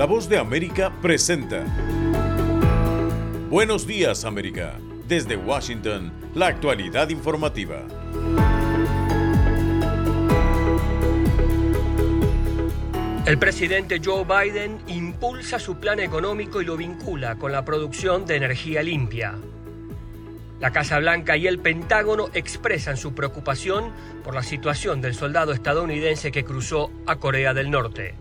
La voz de América presenta. Buenos días América. Desde Washington, la actualidad informativa. El presidente Joe Biden impulsa su plan económico y lo vincula con la producción de energía limpia. La Casa Blanca y el Pentágono expresan su preocupación por la situación del soldado estadounidense que cruzó a Corea del Norte.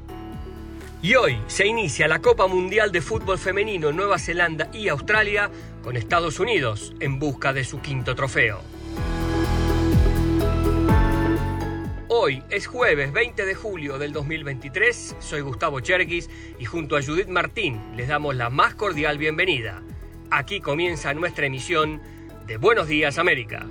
Y hoy se inicia la Copa Mundial de Fútbol Femenino en Nueva Zelanda y Australia con Estados Unidos en busca de su quinto trofeo. Hoy es jueves 20 de julio del 2023, soy Gustavo Cherkis y junto a Judith Martín les damos la más cordial bienvenida. Aquí comienza nuestra emisión de Buenos Días América.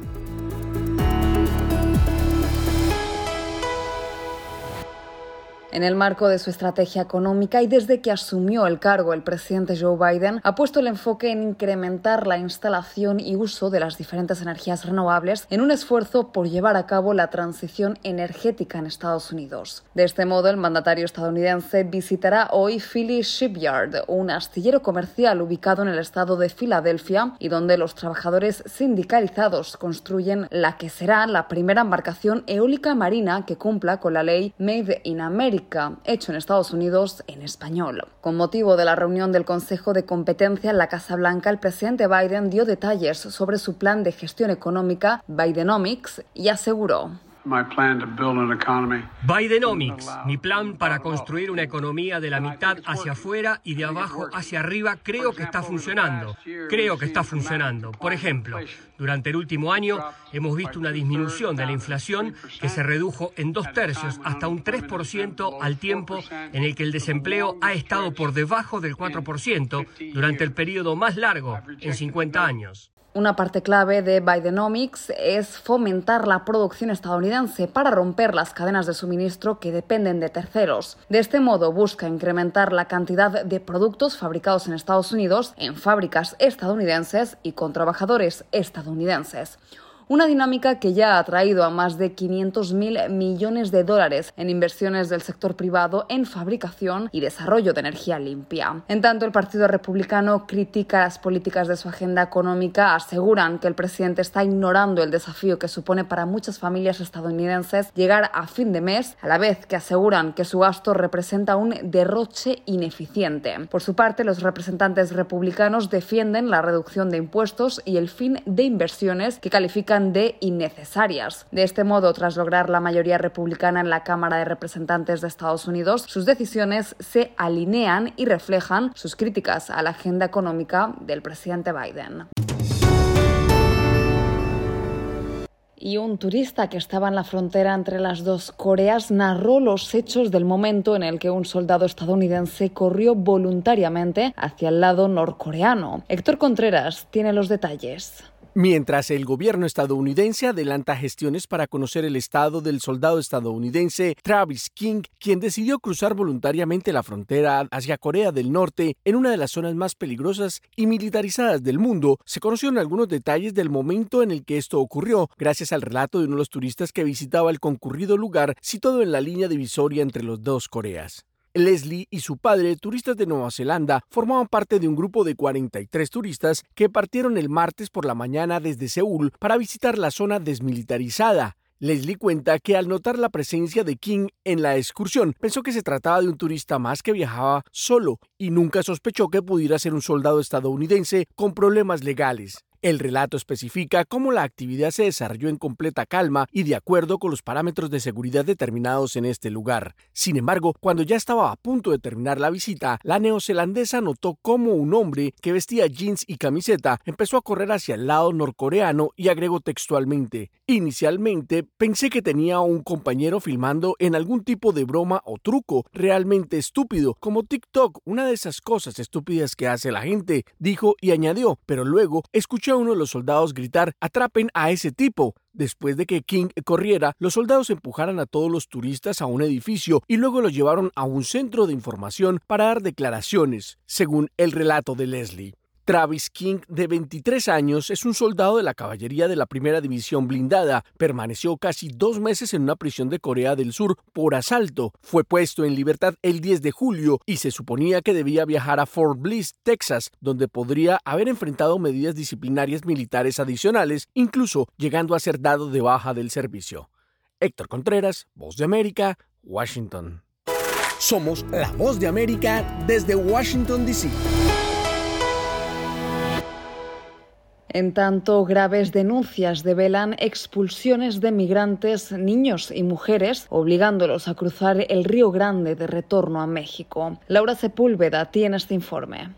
En el marco de su estrategia económica y desde que asumió el cargo el presidente Joe Biden, ha puesto el enfoque en incrementar la instalación y uso de las diferentes energías renovables en un esfuerzo por llevar a cabo la transición energética en Estados Unidos. De este modo, el mandatario estadounidense visitará hoy Philly Shipyard, un astillero comercial ubicado en el estado de Filadelfia y donde los trabajadores sindicalizados construyen la que será la primera embarcación eólica marina que cumpla con la ley Made in America hecho en Estados Unidos en español. Con motivo de la reunión del Consejo de Competencia en la Casa Blanca, el presidente Biden dio detalles sobre su plan de gestión económica Bidenomics y aseguró Bidenomics, mi plan para construir una economía de la mitad hacia afuera y de abajo hacia arriba, creo que está funcionando. Creo que está funcionando. Por ejemplo, durante el último año hemos visto una disminución de la inflación que se redujo en dos tercios hasta un 3% al tiempo en el que el desempleo ha estado por debajo del 4% durante el periodo más largo en 50 años. Una parte clave de Bidenomics es fomentar la producción estadounidense para romper las cadenas de suministro que dependen de terceros. De este modo busca incrementar la cantidad de productos fabricados en Estados Unidos en fábricas estadounidenses y con trabajadores estadounidenses una dinámica que ya ha traído a más de 500 mil millones de dólares en inversiones del sector privado en fabricación y desarrollo de energía limpia. En tanto, el Partido Republicano critica las políticas de su agenda económica, aseguran que el presidente está ignorando el desafío que supone para muchas familias estadounidenses llegar a fin de mes, a la vez que aseguran que su gasto representa un derroche ineficiente. Por su parte, los representantes republicanos defienden la reducción de impuestos y el fin de inversiones que califican de innecesarias. De este modo, tras lograr la mayoría republicana en la Cámara de Representantes de Estados Unidos, sus decisiones se alinean y reflejan sus críticas a la agenda económica del presidente Biden. y un turista que estaba en la frontera entre las dos Coreas narró los hechos del momento en el que un soldado estadounidense corrió voluntariamente hacia el lado norcoreano. Héctor Contreras tiene los detalles. Mientras el gobierno estadounidense adelanta gestiones para conocer el estado del soldado estadounidense Travis King, quien decidió cruzar voluntariamente la frontera hacia Corea del Norte en una de las zonas más peligrosas y militarizadas del mundo, se conocieron algunos detalles del momento en el que esto ocurrió, gracias al relato de uno de los turistas que visitaba el concurrido lugar situado en la línea divisoria entre los dos Coreas. Leslie y su padre, turistas de Nueva Zelanda, formaban parte de un grupo de 43 turistas que partieron el martes por la mañana desde Seúl para visitar la zona desmilitarizada. Leslie cuenta que al notar la presencia de King en la excursión, pensó que se trataba de un turista más que viajaba solo y nunca sospechó que pudiera ser un soldado estadounidense con problemas legales. El relato especifica cómo la actividad se desarrolló en completa calma y de acuerdo con los parámetros de seguridad determinados en este lugar. Sin embargo, cuando ya estaba a punto de terminar la visita, la neozelandesa notó cómo un hombre que vestía jeans y camiseta empezó a correr hacia el lado norcoreano y agregó textualmente, Inicialmente pensé que tenía un compañero filmando en algún tipo de broma o truco realmente estúpido, como TikTok, una de esas cosas estúpidas que hace la gente, dijo y añadió, pero luego escuché a uno de los soldados gritar atrapen a ese tipo. Después de que King corriera, los soldados empujaron a todos los turistas a un edificio y luego los llevaron a un centro de información para dar declaraciones, según el relato de Leslie. Travis King, de 23 años, es un soldado de la caballería de la primera división blindada. Permaneció casi dos meses en una prisión de Corea del Sur por asalto. Fue puesto en libertad el 10 de julio y se suponía que debía viajar a Fort Bliss, Texas, donde podría haber enfrentado medidas disciplinarias militares adicionales, incluso llegando a ser dado de baja del servicio. Héctor Contreras, Voz de América, Washington. Somos la Voz de América desde Washington, D.C. En tanto, graves denuncias develan expulsiones de migrantes, niños y mujeres, obligándolos a cruzar el Río Grande de retorno a México. Laura Sepúlveda tiene este informe.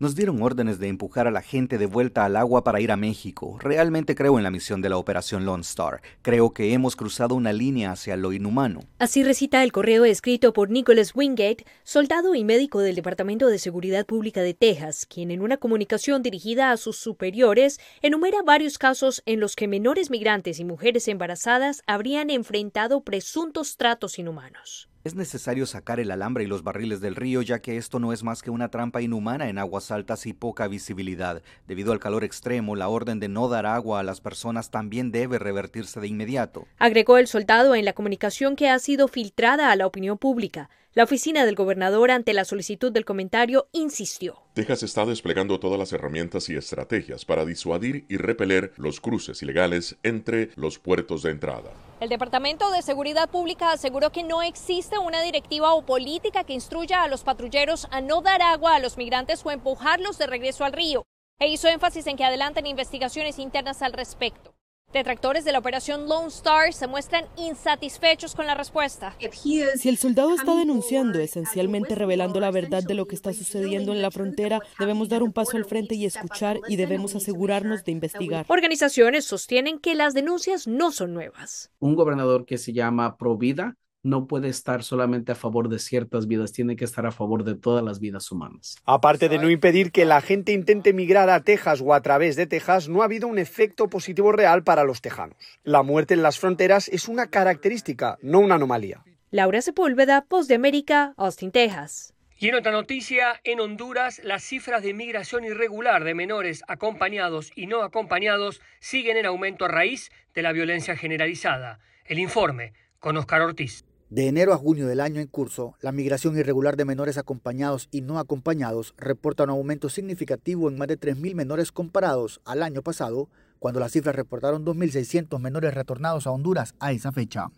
Nos dieron órdenes de empujar a la gente de vuelta al agua para ir a México. Realmente creo en la misión de la Operación Lone Star. Creo que hemos cruzado una línea hacia lo inhumano. Así recita el correo escrito por Nicholas Wingate, soldado y médico del Departamento de Seguridad Pública de Texas, quien en una comunicación dirigida a sus superiores enumera varios casos en los que menores migrantes y mujeres embarazadas habrían enfrentado presuntos tratos inhumanos. Es necesario sacar el alambre y los barriles del río ya que esto no es más que una trampa inhumana en aguas altas y poca visibilidad. Debido al calor extremo, la orden de no dar agua a las personas también debe revertirse de inmediato. Agregó el soldado en la comunicación que ha sido filtrada a la opinión pública. La oficina del gobernador, ante la solicitud del comentario, insistió. Texas está desplegando todas las herramientas y estrategias para disuadir y repeler los cruces ilegales entre los puertos de entrada. El Departamento de Seguridad Pública aseguró que no existe una directiva o política que instruya a los patrulleros a no dar agua a los migrantes o empujarlos de regreso al río, e hizo énfasis en que adelantan investigaciones internas al respecto. Detractores de la operación Lone Star se muestran insatisfechos con la respuesta. Si el soldado está denunciando, esencialmente revelando la verdad de lo que está sucediendo en la frontera, debemos dar un paso al frente y escuchar y debemos asegurarnos de investigar. Organizaciones sostienen que las denuncias no son nuevas. Un gobernador que se llama Provida no puede estar solamente a favor de ciertas vidas, tiene que estar a favor de todas las vidas humanas. Aparte de no impedir que la gente intente migrar a Texas o a través de Texas, no ha habido un efecto positivo real para los tejanos. La muerte en las fronteras es una característica, no una anomalía. Laura Sepúlveda, Post de América, Austin, Texas. Y en otra noticia, en Honduras las cifras de migración irregular de menores acompañados y no acompañados siguen en aumento a raíz de la violencia generalizada. El informe con Oscar Ortiz. De enero a junio del año en curso, la migración irregular de menores acompañados y no acompañados reporta un aumento significativo en más de 3.000 menores comparados al año pasado, cuando las cifras reportaron 2.600 menores retornados a Honduras a esa fecha.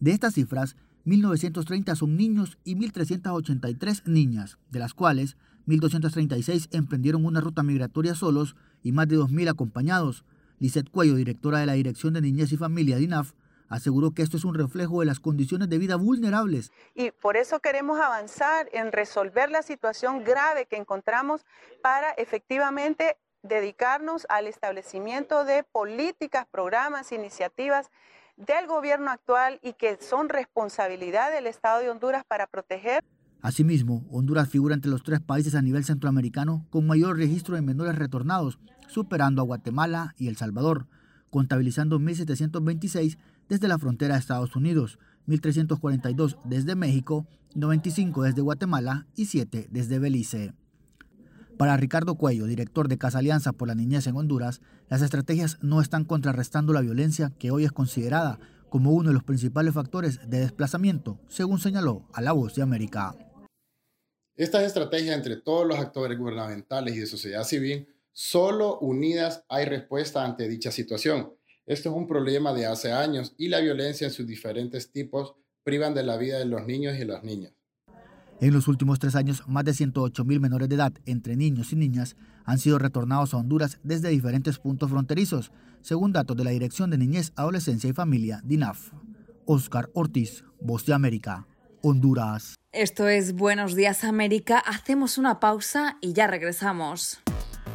De estas cifras, 1.930 son niños y 1.383 niñas, de las cuales 1.236 emprendieron una ruta migratoria solos y más de 2.000 acompañados. Lizeth Cuello, directora de la Dirección de Niñez y Familia de INAF, aseguró que esto es un reflejo de las condiciones de vida vulnerables. Y por eso queremos avanzar en resolver la situación grave que encontramos para efectivamente dedicarnos al establecimiento de políticas, programas, iniciativas del gobierno actual y que son responsabilidad del Estado de Honduras para proteger. Asimismo, Honduras figura entre los tres países a nivel centroamericano con mayor registro de menores retornados, superando a Guatemala y El Salvador, contabilizando 1.726 desde la frontera de Estados Unidos, 1.342 desde México, 95 desde Guatemala y 7 desde Belice. Para Ricardo Cuello, director de Casa Alianza por la Niñez en Honduras, las estrategias no están contrarrestando la violencia que hoy es considerada como uno de los principales factores de desplazamiento, según señaló a La Voz de América. Estas estrategias entre todos los actores gubernamentales y de sociedad civil, solo unidas hay respuesta ante dicha situación. Esto es un problema de hace años y la violencia en sus diferentes tipos privan de la vida de los niños y las niñas. En los últimos tres años, más de 108 mil menores de edad, entre niños y niñas, han sido retornados a Honduras desde diferentes puntos fronterizos, según datos de la Dirección de Niñez, Adolescencia y Familia, DINAF. Oscar Ortiz, Voz de América, Honduras. Esto es Buenos Días América. Hacemos una pausa y ya regresamos.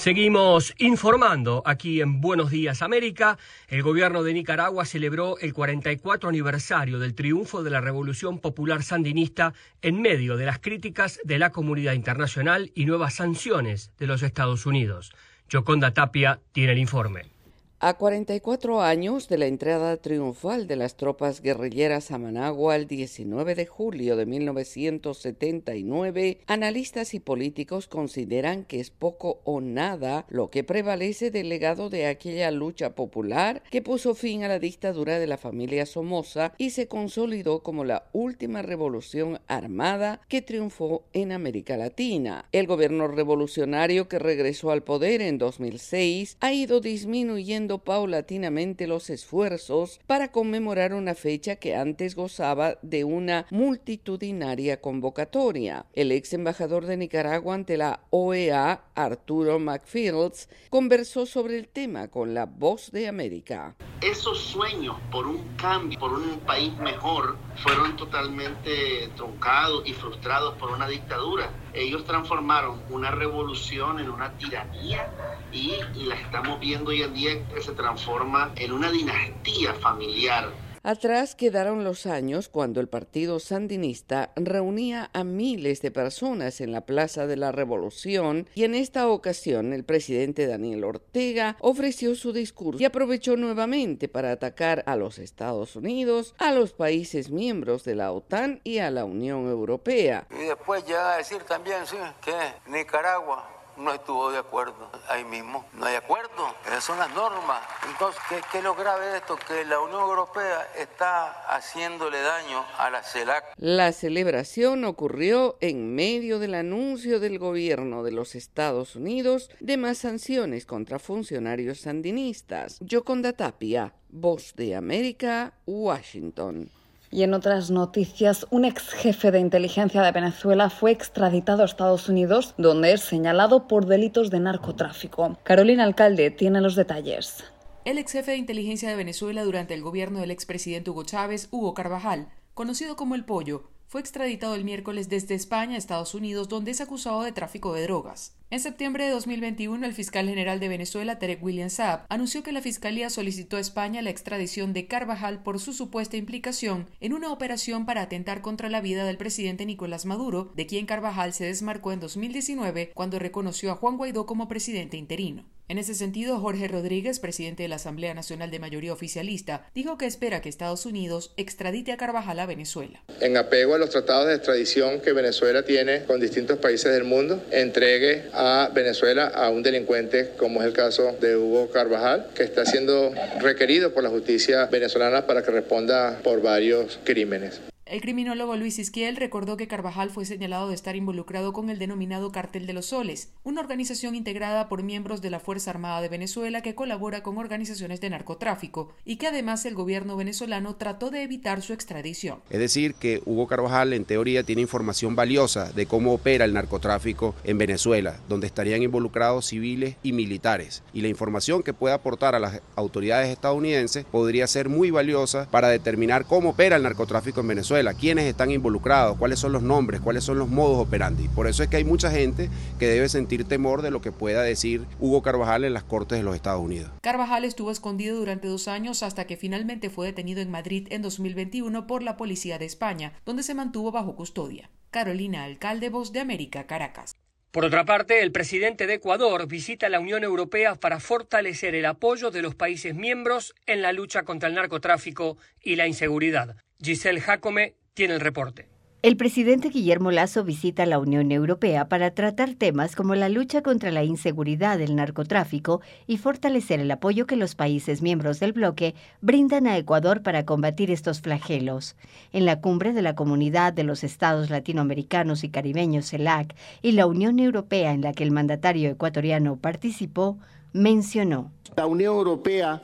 Seguimos informando aquí en Buenos Días América. El gobierno de Nicaragua celebró el 44 aniversario del triunfo de la Revolución Popular Sandinista en medio de las críticas de la comunidad internacional y nuevas sanciones de los Estados Unidos. Yoconda Tapia tiene el informe. A 44 años de la entrada triunfal de las tropas guerrilleras a Managua el 19 de julio de 1979, analistas y políticos consideran que es poco o nada lo que prevalece del legado de aquella lucha popular que puso fin a la dictadura de la familia Somoza y se consolidó como la última revolución armada que triunfó en América Latina. El gobierno revolucionario que regresó al poder en 2006 ha ido disminuyendo paulatinamente los esfuerzos para conmemorar una fecha que antes gozaba de una multitudinaria convocatoria. El ex embajador de Nicaragua ante la OEA, Arturo McFields, conversó sobre el tema con la Voz de América. Esos sueños por un cambio, por un país mejor, fueron totalmente truncados y frustrados por una dictadura. Ellos transformaron una revolución en una tiranía y la estamos viendo hoy en día que se transforma en una dinastía familiar. Atrás quedaron los años cuando el Partido Sandinista reunía a miles de personas en la Plaza de la Revolución y en esta ocasión el presidente Daniel Ortega ofreció su discurso y aprovechó nuevamente para atacar a los Estados Unidos, a los países miembros de la OTAN y a la Unión Europea. Y después llega a decir también sí, que Nicaragua no estuvo de acuerdo. Ahí mismo no hay acuerdo. Esas son las normas. Entonces, ¿qué, qué es lo grave de esto? Que la Unión Europea está haciéndole daño a la CELAC. La celebración ocurrió en medio del anuncio del gobierno de los Estados Unidos de más sanciones contra funcionarios sandinistas. Yoconda Tapia, Voz de América, Washington. Y en otras noticias, un ex jefe de inteligencia de Venezuela fue extraditado a Estados Unidos, donde es señalado por delitos de narcotráfico. Carolina Alcalde tiene los detalles. El ex jefe de inteligencia de Venezuela durante el gobierno del expresidente Hugo Chávez, Hugo Carvajal, conocido como El Pollo, fue extraditado el miércoles desde España a Estados Unidos, donde es acusado de tráfico de drogas. En septiembre de 2021, el fiscal general de Venezuela, Tarek William Saab, anunció que la Fiscalía solicitó a España la extradición de Carvajal por su supuesta implicación en una operación para atentar contra la vida del presidente Nicolás Maduro, de quien Carvajal se desmarcó en 2019 cuando reconoció a Juan Guaidó como presidente interino. En ese sentido, Jorge Rodríguez, presidente de la Asamblea Nacional de Mayoría Oficialista, dijo que espera que Estados Unidos extradite a Carvajal a Venezuela. En apego a los tratados de extradición que Venezuela tiene con distintos países del mundo, entregue Venezuela a un delincuente como es el caso de Hugo Carvajal, que está siendo requerido por la justicia venezolana para que responda por varios crímenes. El criminólogo Luis Isquiel recordó que Carvajal fue señalado de estar involucrado con el denominado Cartel de los Soles, una organización integrada por miembros de la Fuerza Armada de Venezuela que colabora con organizaciones de narcotráfico y que además el gobierno venezolano trató de evitar su extradición. Es decir, que Hugo Carvajal en teoría tiene información valiosa de cómo opera el narcotráfico en Venezuela, donde estarían involucrados civiles y militares. Y la información que puede aportar a las autoridades estadounidenses podría ser muy valiosa para determinar cómo opera el narcotráfico en Venezuela quiénes están involucrados, cuáles son los nombres, cuáles son los modos operandi. Por eso es que hay mucha gente que debe sentir temor de lo que pueda decir Hugo Carvajal en las Cortes de los Estados Unidos. Carvajal estuvo escondido durante dos años hasta que finalmente fue detenido en Madrid en 2021 por la Policía de España, donde se mantuvo bajo custodia. Carolina Alcalde, Voz de América, Caracas. Por otra parte, el presidente de Ecuador visita la Unión Europea para fortalecer el apoyo de los países miembros en la lucha contra el narcotráfico y la inseguridad. Giselle Jacome tiene el reporte. El presidente Guillermo Lazo visita la Unión Europea para tratar temas como la lucha contra la inseguridad, el narcotráfico y fortalecer el apoyo que los países miembros del bloque brindan a Ecuador para combatir estos flagelos. En la cumbre de la Comunidad de los Estados Latinoamericanos y Caribeños, CELAC, y la Unión Europea en la que el mandatario ecuatoriano participó, mencionó. La Unión Europea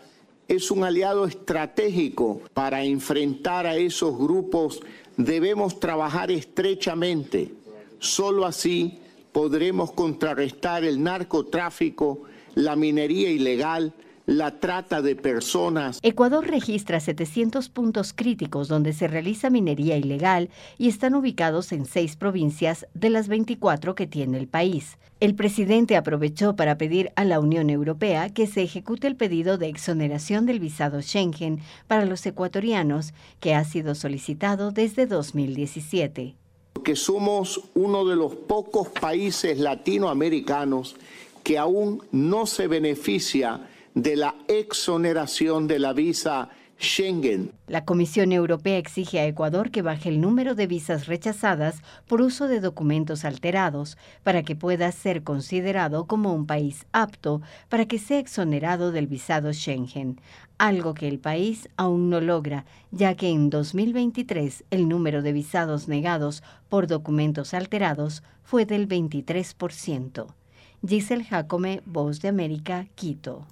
es un aliado estratégico para enfrentar a esos grupos debemos trabajar estrechamente. Solo así podremos contrarrestar el narcotráfico, la minería ilegal, la trata de personas. Ecuador registra 700 puntos críticos donde se realiza minería ilegal y están ubicados en seis provincias de las 24 que tiene el país. El presidente aprovechó para pedir a la Unión Europea que se ejecute el pedido de exoneración del visado Schengen para los ecuatorianos que ha sido solicitado desde 2017. Que somos uno de los pocos países latinoamericanos que aún no se beneficia de la exoneración de la visa Schengen. La Comisión Europea exige a Ecuador que baje el número de visas rechazadas por uso de documentos alterados para que pueda ser considerado como un país apto para que sea exonerado del visado Schengen, algo que el país aún no logra, ya que en 2023 el número de visados negados por documentos alterados fue del 23%. Giselle Jacome, Voz de América, Quito.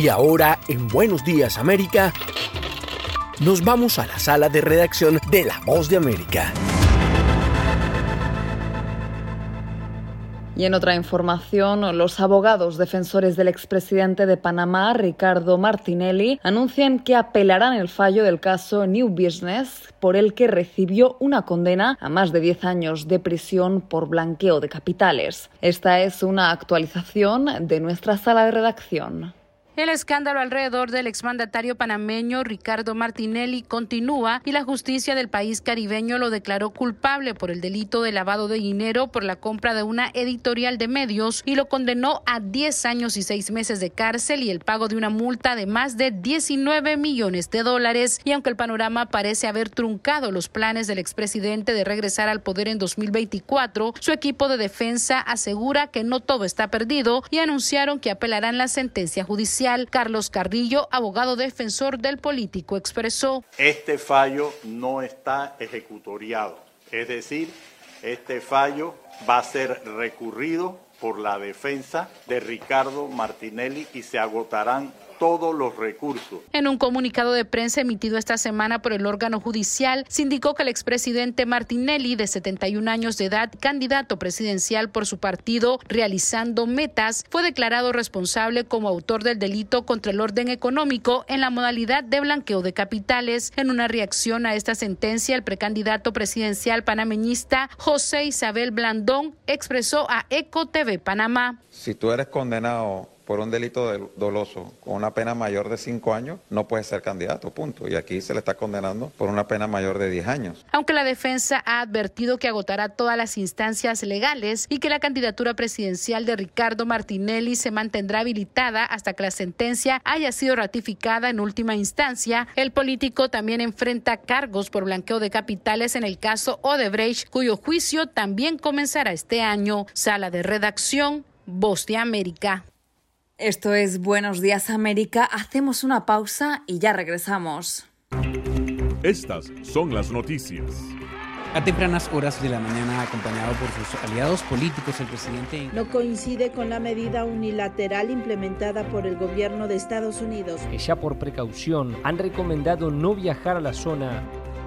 Y ahora, en Buenos Días América, nos vamos a la sala de redacción de La Voz de América. Y en otra información, los abogados defensores del expresidente de Panamá, Ricardo Martinelli, anuncian que apelarán el fallo del caso New Business, por el que recibió una condena a más de 10 años de prisión por blanqueo de capitales. Esta es una actualización de nuestra sala de redacción. El escándalo alrededor del exmandatario panameño Ricardo Martinelli continúa y la justicia del país caribeño lo declaró culpable por el delito de lavado de dinero por la compra de una editorial de medios y lo condenó a 10 años y 6 meses de cárcel y el pago de una multa de más de 19 millones de dólares. Y aunque el panorama parece haber truncado los planes del expresidente de regresar al poder en 2024, su equipo de defensa asegura que no todo está perdido y anunciaron que apelarán la sentencia judicial. Carlos Carrillo, abogado defensor del político, expresó. Este fallo no está ejecutoriado, es decir, este fallo va a ser recurrido por la defensa de Ricardo Martinelli y se agotarán todos los recursos. En un comunicado de prensa emitido esta semana por el órgano judicial, se indicó que el expresidente Martinelli, de 71 años de edad, candidato presidencial por su partido, realizando metas, fue declarado responsable como autor del delito contra el orden económico en la modalidad de blanqueo de capitales. En una reacción a esta sentencia, el precandidato presidencial panameñista José Isabel Blandón expresó a Eco TV Panamá. Si tú eres condenado por un delito doloso con una pena mayor de cinco años, no puede ser candidato, punto. Y aquí se le está condenando por una pena mayor de 10 años. Aunque la defensa ha advertido que agotará todas las instancias legales y que la candidatura presidencial de Ricardo Martinelli se mantendrá habilitada hasta que la sentencia haya sido ratificada en última instancia, el político también enfrenta cargos por blanqueo de capitales en el caso Odebrecht, cuyo juicio también comenzará este año. Sala de redacción, Voz de América. Esto es Buenos Días América. Hacemos una pausa y ya regresamos. Estas son las noticias. A tempranas horas de la mañana, acompañado por sus aliados políticos, el presidente no coincide con la medida unilateral implementada por el gobierno de Estados Unidos. Que ya por precaución han recomendado no viajar a la zona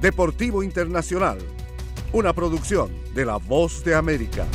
Deportivo Internacional, una producción de La Voz de América.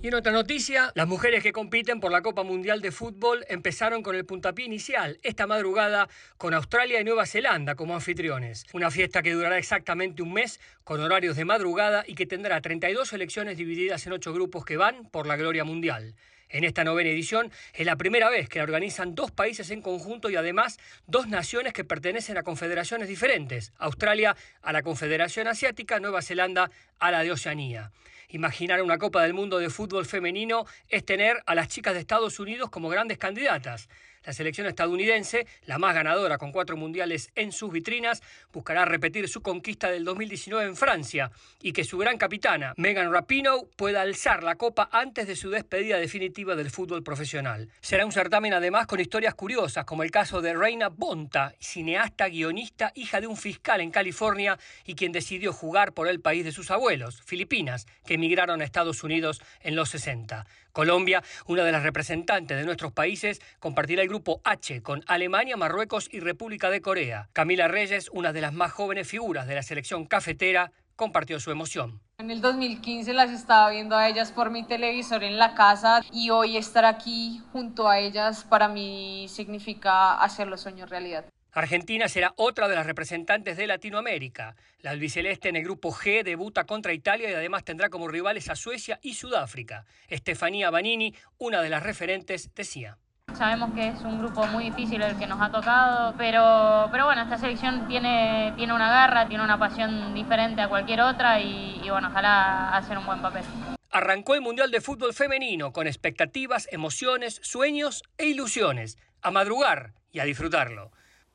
Y en otra noticia, las mujeres que compiten por la Copa Mundial de Fútbol empezaron con el puntapié inicial esta madrugada con Australia y Nueva Zelanda como anfitriones. Una fiesta que durará exactamente un mes con horarios de madrugada y que tendrá 32 selecciones divididas en ocho grupos que van por la gloria mundial. En esta novena edición es la primera vez que la organizan dos países en conjunto y además dos naciones que pertenecen a confederaciones diferentes. Australia a la Confederación Asiática, Nueva Zelanda a la de Oceanía. Imaginar una Copa del Mundo de fútbol femenino es tener a las chicas de Estados Unidos como grandes candidatas. La selección estadounidense, la más ganadora con cuatro mundiales en sus vitrinas, buscará repetir su conquista del 2019 en Francia y que su gran capitana, Megan Rapinoe, pueda alzar la copa antes de su despedida definitiva del fútbol profesional. Será un certamen además con historias curiosas, como el caso de Reina Bonta, cineasta, guionista, hija de un fiscal en California y quien decidió jugar por el país de sus abuelos, Filipinas, que emigraron a Estados Unidos en los 60. Colombia, una de las representantes de nuestros países, compartirá el grupo H con Alemania, Marruecos y República de Corea. Camila Reyes, una de las más jóvenes figuras de la selección cafetera, compartió su emoción. En el 2015 las estaba viendo a ellas por mi televisor en la casa y hoy estar aquí junto a ellas para mí significa hacer los sueños realidad. Argentina será otra de las representantes de Latinoamérica. La albiceleste en el grupo G debuta contra Italia y además tendrá como rivales a Suecia y Sudáfrica. Estefanía Banini, una de las referentes, decía. Sabemos que es un grupo muy difícil el que nos ha tocado, pero, pero bueno, esta selección tiene, tiene una garra, tiene una pasión diferente a cualquier otra y, y bueno, ojalá hacer un buen papel. Arrancó el Mundial de Fútbol Femenino con expectativas, emociones, sueños e ilusiones. A madrugar y a disfrutarlo.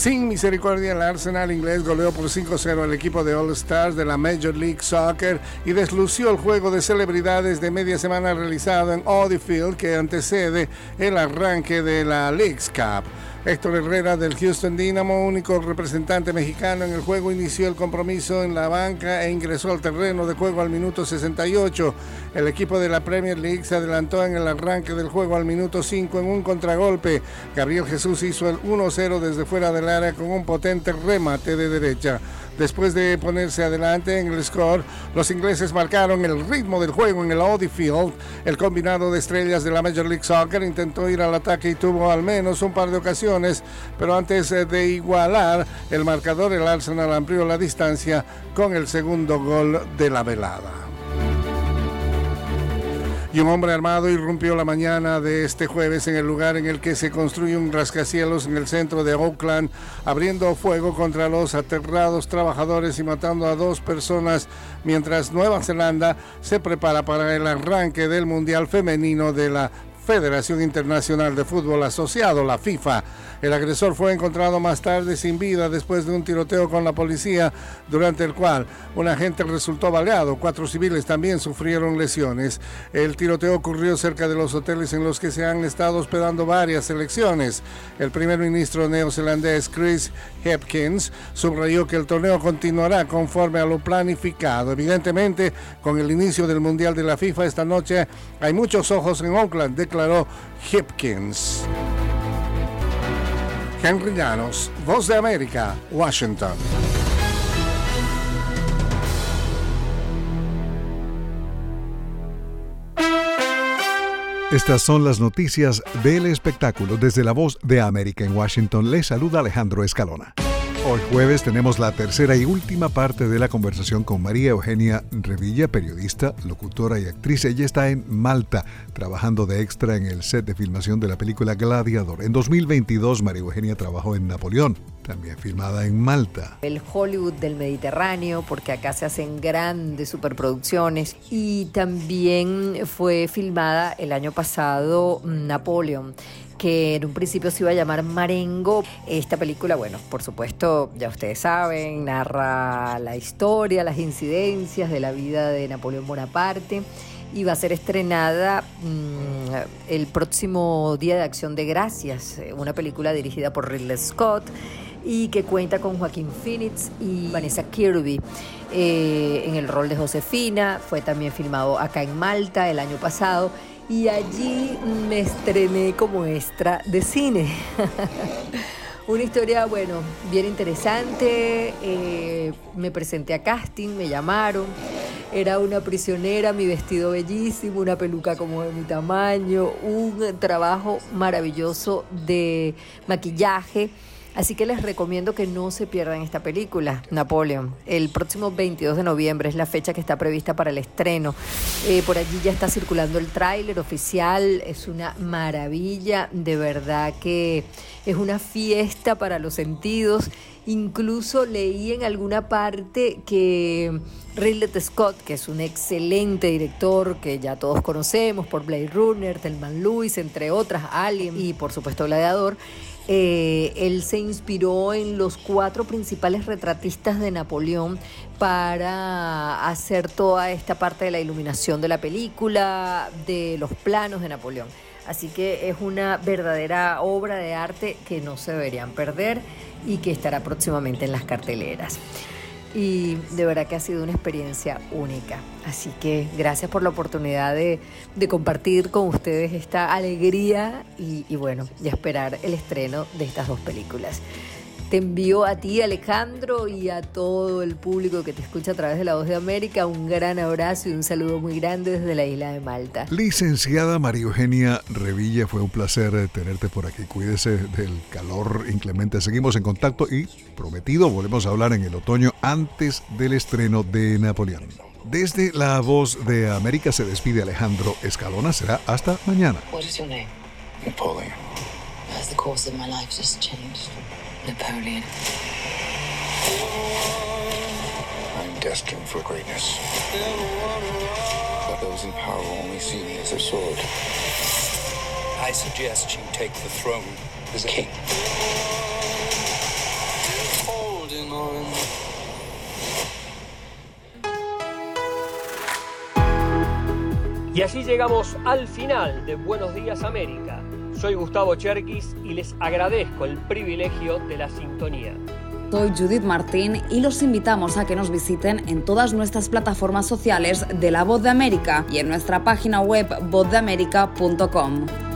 Sin misericordia, el Arsenal inglés goleó por 5-0 al equipo de All Stars de la Major League Soccer y deslució el juego de celebridades de media semana realizado en Audi Field que antecede el arranque de la League's Cup. Héctor Herrera del Houston Dynamo, único representante mexicano en el juego, inició el compromiso en la banca e ingresó al terreno de juego al minuto 68. El equipo de la Premier League se adelantó en el arranque del juego al minuto 5 en un contragolpe. Gabriel Jesús hizo el 1-0 desde fuera del área con un potente remate de derecha. Después de ponerse adelante en el score, los ingleses marcaron el ritmo del juego en el Audi Field. El combinado de estrellas de la Major League Soccer intentó ir al ataque y tuvo al menos un par de ocasiones, pero antes eh, de igualar el marcador, el Arsenal amplió la distancia con el segundo gol de la velada y un hombre armado irrumpió la mañana de este jueves en el lugar en el que se construye un rascacielos en el centro de Oakland, abriendo fuego contra los aterrados trabajadores y matando a dos personas mientras Nueva Zelanda se prepara para el arranque del Mundial Femenino de la Federación Internacional de Fútbol Asociado, la FIFA. El agresor fue encontrado más tarde sin vida después de un tiroteo con la policía, durante el cual un agente resultó baleado. Cuatro civiles también sufrieron lesiones. El tiroteo ocurrió cerca de los hoteles en los que se han estado hospedando varias selecciones. El primer ministro neozelandés Chris Hepkins subrayó que el torneo continuará conforme a lo planificado. Evidentemente, con el inicio del Mundial de la FIFA esta noche hay muchos ojos en Oakland, declaró Hipkins. Henry Llanos, Voz de América, Washington. Estas son las noticias del espectáculo. Desde la Voz de América en Washington les saluda Alejandro Escalona. Hoy jueves tenemos la tercera y última parte de la conversación con María Eugenia Revilla, periodista, locutora y actriz. Ella está en Malta trabajando de extra en el set de filmación de la película Gladiador. En 2022 María Eugenia trabajó en Napoleón, también filmada en Malta. El Hollywood del Mediterráneo, porque acá se hacen grandes superproducciones. Y también fue filmada el año pasado Napoleón que en un principio se iba a llamar Marengo. Esta película, bueno, por supuesto, ya ustedes saben, narra la historia, las incidencias de la vida de Napoleón Bonaparte y va a ser estrenada mm, el próximo Día de Acción de Gracias, una película dirigida por Ridley Scott y que cuenta con Joaquín Phoenix y Vanessa Kirby eh, en el rol de Josefina. Fue también filmado acá en Malta el año pasado y allí me estrené como extra de cine. Una historia, bueno, bien interesante. Eh, me presenté a casting, me llamaron. Era una prisionera, mi vestido bellísimo, una peluca como de mi tamaño, un trabajo maravilloso de maquillaje Así que les recomiendo que no se pierdan esta película, Napoleon. El próximo 22 de noviembre es la fecha que está prevista para el estreno. Eh, por allí ya está circulando el tráiler oficial. Es una maravilla, de verdad que es una fiesta para los sentidos. Incluso leí en alguna parte que Ridley Scott, que es un excelente director que ya todos conocemos por Blade Runner, Telman Lewis, entre otras, Alien y por supuesto Gladiador, eh, él se inspiró en los cuatro principales retratistas de Napoleón para hacer toda esta parte de la iluminación de la película, de los planos de Napoleón. Así que es una verdadera obra de arte que no se deberían perder y que estará próximamente en las carteleras y de verdad que ha sido una experiencia única. Así que gracias por la oportunidad de, compartir con ustedes esta alegría y, y bueno, y esperar el estreno de estas dos películas. Te envío a ti, Alejandro, y a todo el público que te escucha a través de La Voz de América un gran abrazo y un saludo muy grande desde la isla de Malta. Licenciada María Eugenia Revilla, fue un placer tenerte por aquí. Cuídese del calor inclemente. Seguimos en contacto y, prometido, volvemos a hablar en el otoño antes del estreno de Napoleón. Desde La Voz de América se despide Alejandro Escalona. Será hasta mañana. Napoleon. the course of my life just changed. Napoleon. I'm destined for greatness. But those in power only see me as a sword. I suggest you take the throne as a king. Holding on. Y así llegamos al final de Buenos Días América Soy Gustavo Cherkis y les agradezco el privilegio de la sintonía. Soy Judith Martín y los invitamos a que nos visiten en todas nuestras plataformas sociales de La Voz de América y en nuestra página web vozdeamerica.com.